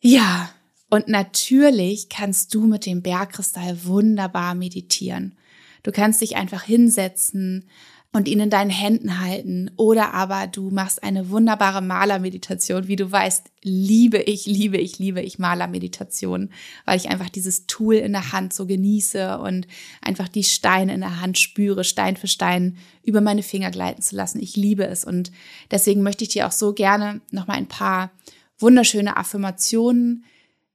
Ja, und natürlich kannst du mit dem Bergkristall wunderbar meditieren. Du kannst dich einfach hinsetzen, und ihn in deinen Händen halten. Oder aber du machst eine wunderbare Malermeditation. Wie du weißt, liebe ich, liebe ich, liebe ich Malermeditation, weil ich einfach dieses Tool in der Hand so genieße und einfach die Steine in der Hand spüre, Stein für Stein über meine Finger gleiten zu lassen. Ich liebe es und deswegen möchte ich dir auch so gerne noch mal ein paar wunderschöne Affirmationen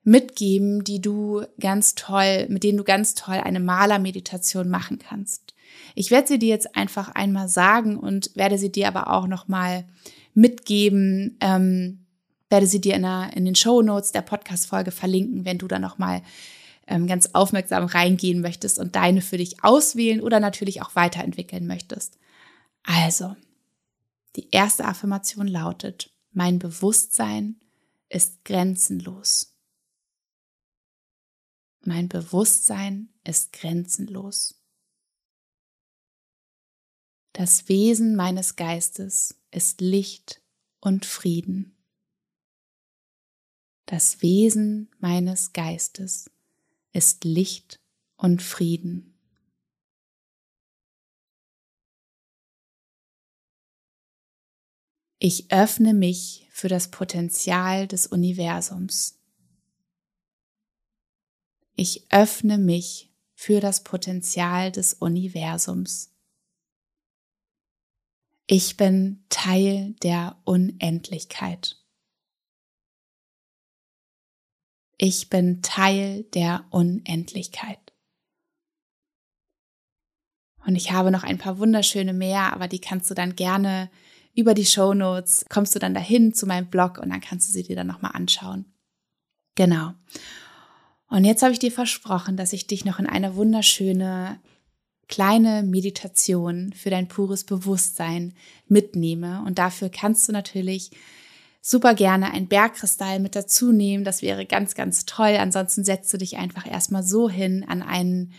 mitgeben, die du ganz toll, mit denen du ganz toll eine Malermeditation machen kannst. Ich werde sie dir jetzt einfach einmal sagen und werde sie dir aber auch nochmal mitgeben, ähm, werde sie dir in, der, in den Show Notes der Podcast-Folge verlinken, wenn du da nochmal ähm, ganz aufmerksam reingehen möchtest und deine für dich auswählen oder natürlich auch weiterentwickeln möchtest. Also, die erste Affirmation lautet, mein Bewusstsein ist grenzenlos. Mein Bewusstsein ist grenzenlos. Das Wesen meines Geistes ist Licht und Frieden. Das Wesen meines Geistes ist Licht und Frieden. Ich öffne mich für das Potenzial des Universums. Ich öffne mich für das Potenzial des Universums. Ich bin Teil der Unendlichkeit. Ich bin Teil der Unendlichkeit. Und ich habe noch ein paar wunderschöne mehr, aber die kannst du dann gerne über die Show Notes kommst du dann dahin zu meinem Blog und dann kannst du sie dir dann nochmal anschauen. Genau. Und jetzt habe ich dir versprochen, dass ich dich noch in eine wunderschöne kleine Meditation für dein pures Bewusstsein mitnehme. Und dafür kannst du natürlich super gerne ein Bergkristall mit dazu nehmen. Das wäre ganz, ganz toll. Ansonsten setzt du dich einfach erstmal so hin an einen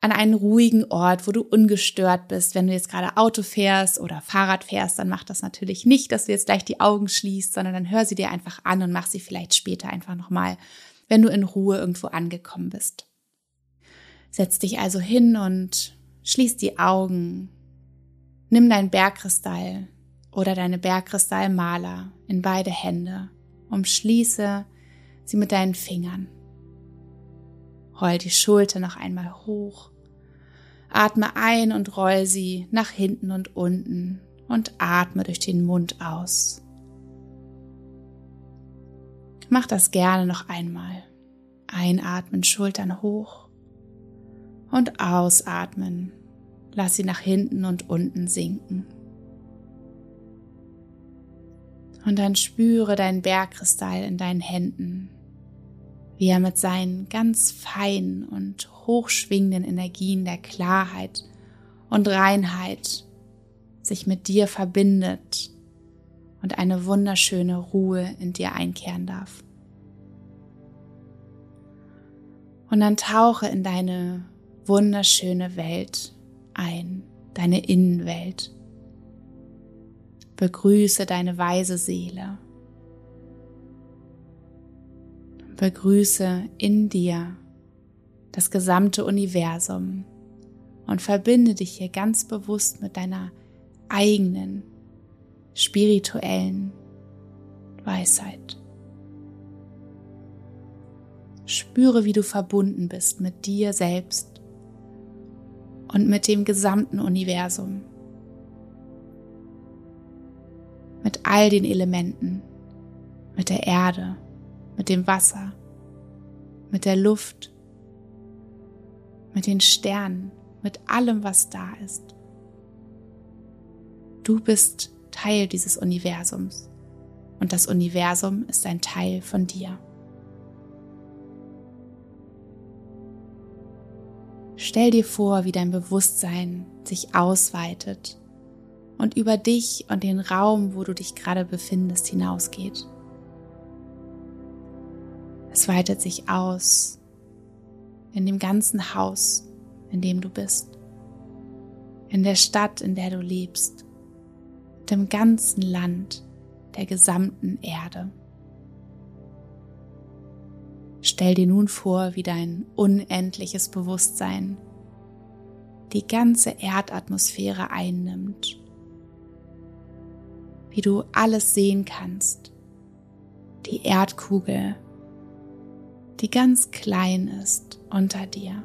an einen ruhigen Ort, wo du ungestört bist. Wenn du jetzt gerade Auto fährst oder Fahrrad fährst, dann mach das natürlich nicht, dass du jetzt gleich die Augen schließt, sondern dann hör sie dir einfach an und mach sie vielleicht später einfach nochmal, wenn du in Ruhe irgendwo angekommen bist. Setz dich also hin und schließ die Augen. Nimm dein Bergkristall oder deine Bergkristallmaler in beide Hände. Umschließe sie mit deinen Fingern. Roll die Schulter noch einmal hoch Atme ein und roll sie nach hinten und unten und atme durch den Mund aus. Mach das gerne noch einmal. Einatmen, Schultern hoch und ausatmen. Lass sie nach hinten und unten sinken. Und dann spüre deinen Bergkristall in deinen Händen wie er mit seinen ganz feinen und hochschwingenden Energien der Klarheit und Reinheit sich mit dir verbindet und eine wunderschöne Ruhe in dir einkehren darf. Und dann tauche in deine wunderschöne Welt ein, deine Innenwelt. Begrüße deine weise Seele Begrüße in dir das gesamte Universum und verbinde dich hier ganz bewusst mit deiner eigenen spirituellen Weisheit. Spüre, wie du verbunden bist mit dir selbst und mit dem gesamten Universum, mit all den Elementen, mit der Erde, mit dem Wasser, mit der Luft, mit den Sternen, mit allem, was da ist. Du bist Teil dieses Universums. Und das Universum ist ein Teil von dir. Stell dir vor, wie dein Bewusstsein sich ausweitet und über dich und den Raum, wo du dich gerade befindest, hinausgeht. Es weitet sich aus in dem ganzen Haus, in dem du bist, in der Stadt, in der du lebst, dem ganzen Land, der gesamten Erde. Stell dir nun vor, wie dein unendliches Bewusstsein die ganze Erdatmosphäre einnimmt, wie du alles sehen kannst, die Erdkugel die ganz klein ist unter dir.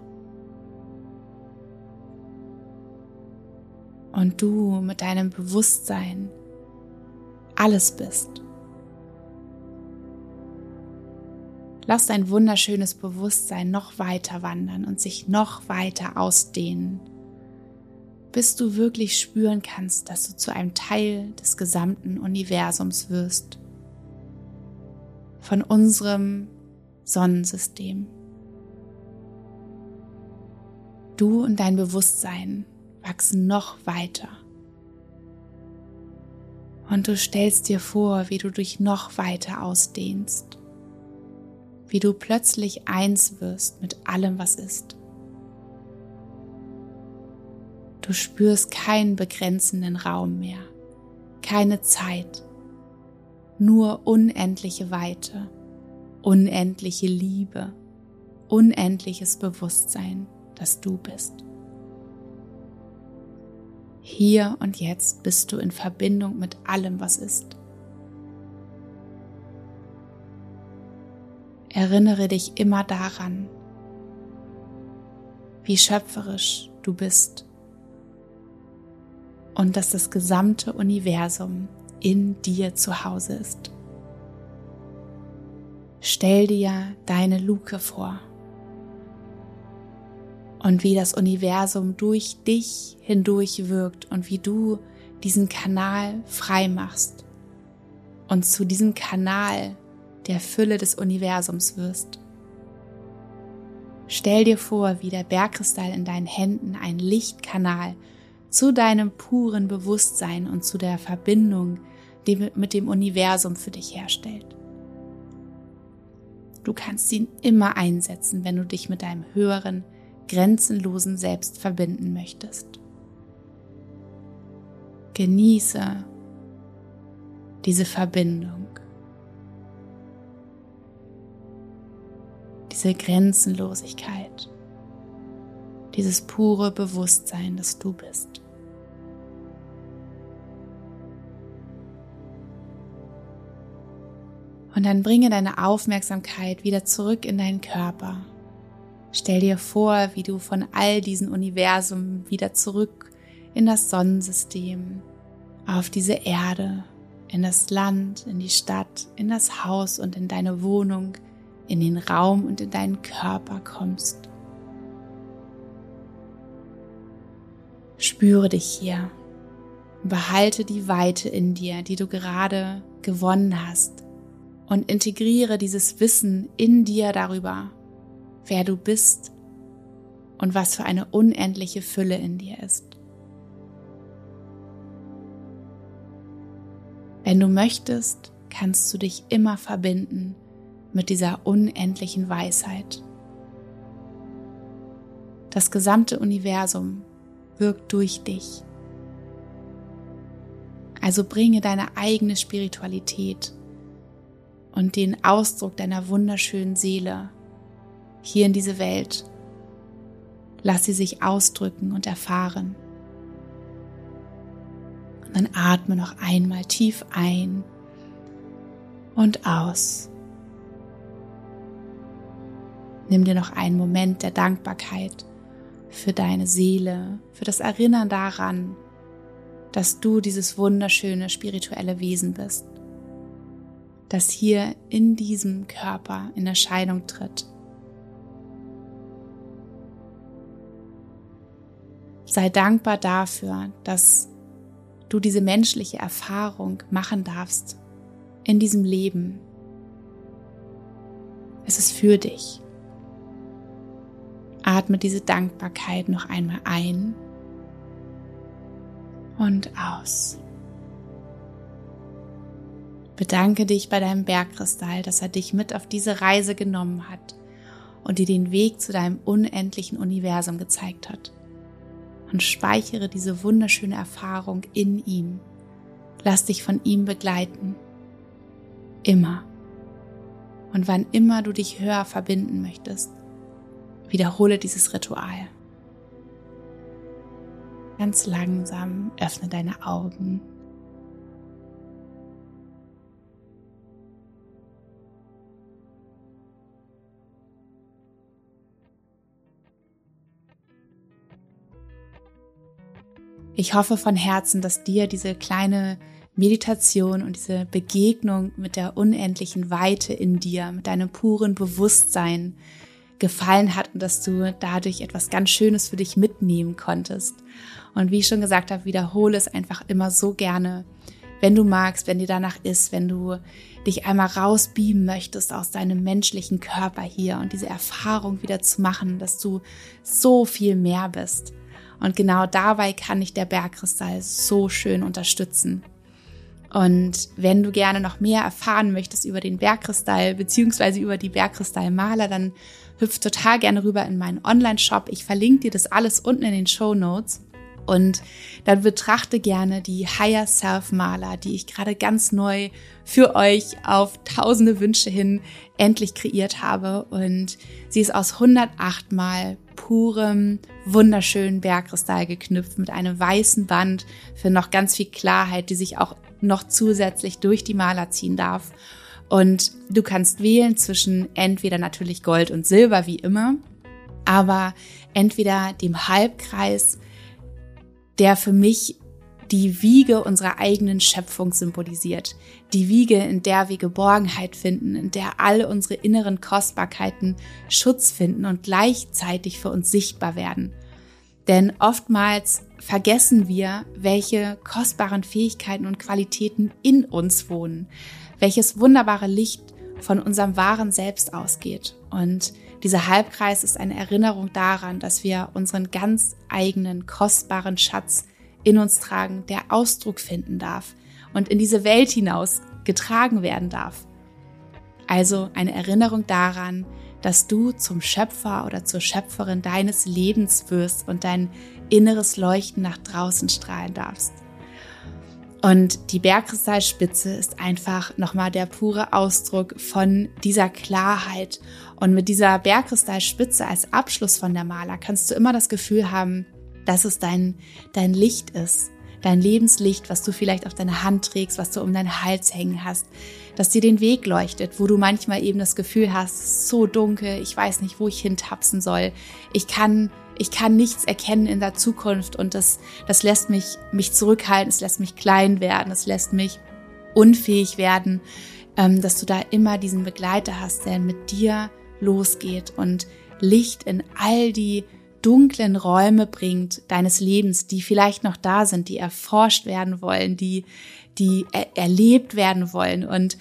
Und du mit deinem Bewusstsein alles bist. Lass dein wunderschönes Bewusstsein noch weiter wandern und sich noch weiter ausdehnen, bis du wirklich spüren kannst, dass du zu einem Teil des gesamten Universums wirst, von unserem Sonnensystem. Du und dein Bewusstsein wachsen noch weiter. Und du stellst dir vor, wie du dich noch weiter ausdehnst wie du plötzlich eins wirst mit allem, was ist. Du spürst keinen begrenzenden Raum mehr, keine Zeit, nur unendliche Weite, unendliche Liebe, unendliches Bewusstsein, dass du bist. Hier und jetzt bist du in Verbindung mit allem, was ist. Erinnere dich immer daran, wie schöpferisch du bist und dass das gesamte Universum in dir zu Hause ist. Stell dir deine Luke vor und wie das Universum durch dich hindurch wirkt und wie du diesen Kanal frei machst und zu diesem Kanal der Fülle des Universums wirst. Stell dir vor, wie der Bergkristall in deinen Händen ein Lichtkanal zu deinem puren Bewusstsein und zu der Verbindung mit dem Universum für dich herstellt. Du kannst ihn immer einsetzen, wenn du dich mit deinem höheren, grenzenlosen Selbst verbinden möchtest. Genieße diese Verbindung. Diese Grenzenlosigkeit, dieses pure Bewusstsein, dass du bist. Und dann bringe deine Aufmerksamkeit wieder zurück in deinen Körper. Stell dir vor, wie du von all diesen Universen wieder zurück in das Sonnensystem, auf diese Erde, in das Land, in die Stadt, in das Haus und in deine Wohnung in den Raum und in deinen Körper kommst. Spüre dich hier. Behalte die Weite in dir, die du gerade gewonnen hast und integriere dieses Wissen in dir darüber, wer du bist und was für eine unendliche Fülle in dir ist. Wenn du möchtest, kannst du dich immer verbinden mit dieser unendlichen Weisheit. Das gesamte Universum wirkt durch dich. Also bringe deine eigene Spiritualität und den Ausdruck deiner wunderschönen Seele hier in diese Welt. Lass sie sich ausdrücken und erfahren. Und dann atme noch einmal tief ein und aus. Nimm dir noch einen Moment der Dankbarkeit für deine Seele, für das Erinnern daran, dass du dieses wunderschöne spirituelle Wesen bist, das hier in diesem Körper in Erscheinung tritt. Sei dankbar dafür, dass du diese menschliche Erfahrung machen darfst in diesem Leben. Es ist für dich. Atme diese Dankbarkeit noch einmal ein und aus. Bedanke dich bei deinem Bergkristall, dass er dich mit auf diese Reise genommen hat und dir den Weg zu deinem unendlichen Universum gezeigt hat. Und speichere diese wunderschöne Erfahrung in ihm. Lass dich von ihm begleiten. Immer. Und wann immer du dich höher verbinden möchtest, Wiederhole dieses Ritual. Ganz langsam öffne deine Augen. Ich hoffe von Herzen, dass dir diese kleine Meditation und diese Begegnung mit der unendlichen Weite in dir, mit deinem puren Bewusstsein gefallen hat und dass du dadurch etwas ganz Schönes für dich mitnehmen konntest. Und wie ich schon gesagt habe, wiederhole es einfach immer so gerne, wenn du magst, wenn dir danach ist, wenn du dich einmal rausbeamen möchtest aus deinem menschlichen Körper hier und diese Erfahrung wieder zu machen, dass du so viel mehr bist. Und genau dabei kann dich der Bergkristall so schön unterstützen. Und wenn du gerne noch mehr erfahren möchtest über den Bergkristall beziehungsweise über die Bergkristallmaler, dann hüpf total gerne rüber in meinen Online-Shop. Ich verlinke dir das alles unten in den Show Notes. Und dann betrachte gerne die Higher Self Maler, die ich gerade ganz neu für euch auf tausende Wünsche hin endlich kreiert habe. Und sie ist aus 108 mal purem, wunderschönen Bergkristall geknüpft mit einem weißen Band für noch ganz viel Klarheit, die sich auch noch zusätzlich durch die Maler ziehen darf. Und du kannst wählen zwischen entweder natürlich Gold und Silber wie immer, aber entweder dem Halbkreis, der für mich die Wiege unserer eigenen Schöpfung symbolisiert. Die Wiege, in der wir Geborgenheit finden, in der alle unsere inneren Kostbarkeiten Schutz finden und gleichzeitig für uns sichtbar werden. Denn oftmals vergessen wir, welche kostbaren Fähigkeiten und Qualitäten in uns wohnen, welches wunderbare Licht von unserem wahren Selbst ausgeht. Und dieser Halbkreis ist eine Erinnerung daran, dass wir unseren ganz eigenen kostbaren Schatz in uns tragen, der Ausdruck finden darf und in diese Welt hinaus getragen werden darf. Also eine Erinnerung daran, dass du zum Schöpfer oder zur Schöpferin deines Lebens wirst und dein inneres Leuchten nach draußen strahlen darfst. Und die Bergkristallspitze ist einfach nochmal der pure Ausdruck von dieser Klarheit. Und mit dieser Bergkristallspitze als Abschluss von der Maler kannst du immer das Gefühl haben, dass es dein, dein Licht ist, dein Lebenslicht, was du vielleicht auf deine Hand trägst, was du um deinen Hals hängen hast, dass dir den Weg leuchtet, wo du manchmal eben das Gefühl hast, so dunkel, ich weiß nicht, wo ich hintapsen soll. Ich kann ich kann nichts erkennen in der Zukunft und das, das lässt mich, mich zurückhalten, es lässt mich klein werden, es lässt mich unfähig werden, ähm, dass du da immer diesen Begleiter hast, der mit dir losgeht und Licht in all die dunklen Räume bringt deines Lebens, die vielleicht noch da sind, die erforscht werden wollen, die, die er erlebt werden wollen. Und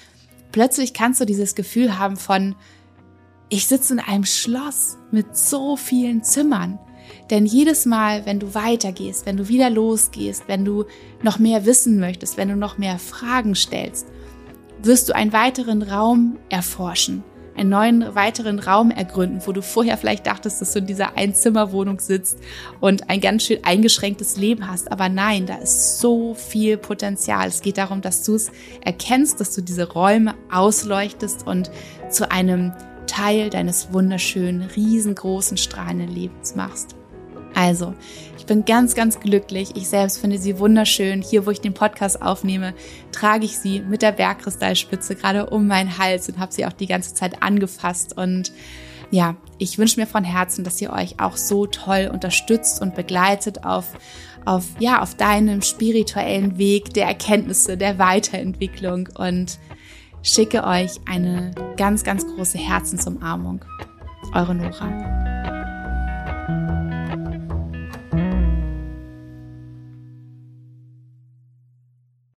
plötzlich kannst du dieses Gefühl haben von, ich sitze in einem Schloss mit so vielen Zimmern. Denn jedes Mal, wenn du weitergehst, wenn du wieder losgehst, wenn du noch mehr wissen möchtest, wenn du noch mehr Fragen stellst, wirst du einen weiteren Raum erforschen, einen neuen weiteren Raum ergründen, wo du vorher vielleicht dachtest, dass du in dieser Einzimmerwohnung sitzt und ein ganz schön eingeschränktes Leben hast. Aber nein, da ist so viel Potenzial. Es geht darum, dass du es erkennst, dass du diese Räume ausleuchtest und zu einem Teil deines wunderschönen, riesengroßen, strahlenden Lebens machst. Also, ich bin ganz, ganz glücklich. Ich selbst finde sie wunderschön. Hier, wo ich den Podcast aufnehme, trage ich sie mit der Bergkristallspitze gerade um meinen Hals und habe sie auch die ganze Zeit angefasst. Und ja, ich wünsche mir von Herzen, dass ihr euch auch so toll unterstützt und begleitet auf, auf, ja, auf deinem spirituellen Weg der Erkenntnisse, der Weiterentwicklung und schicke euch eine ganz, ganz große Herzensumarmung. Eure Nora.